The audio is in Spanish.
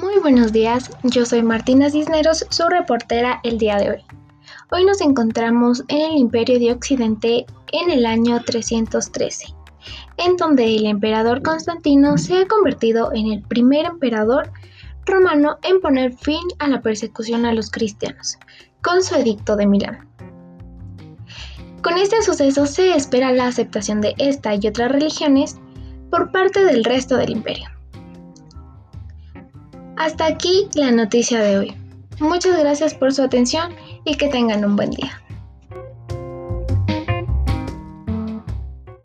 Muy buenos días, yo soy Martina Cisneros, su reportera el día de hoy. Hoy nos encontramos en el Imperio de Occidente en el año 313, en donde el emperador Constantino se ha convertido en el primer emperador romano en poner fin a la persecución a los cristianos, con su edicto de Milán. Con este suceso se espera la aceptación de esta y otras religiones por parte del resto del imperio. Hasta aquí la noticia de hoy. Muchas gracias por su atención y que tengan un buen día.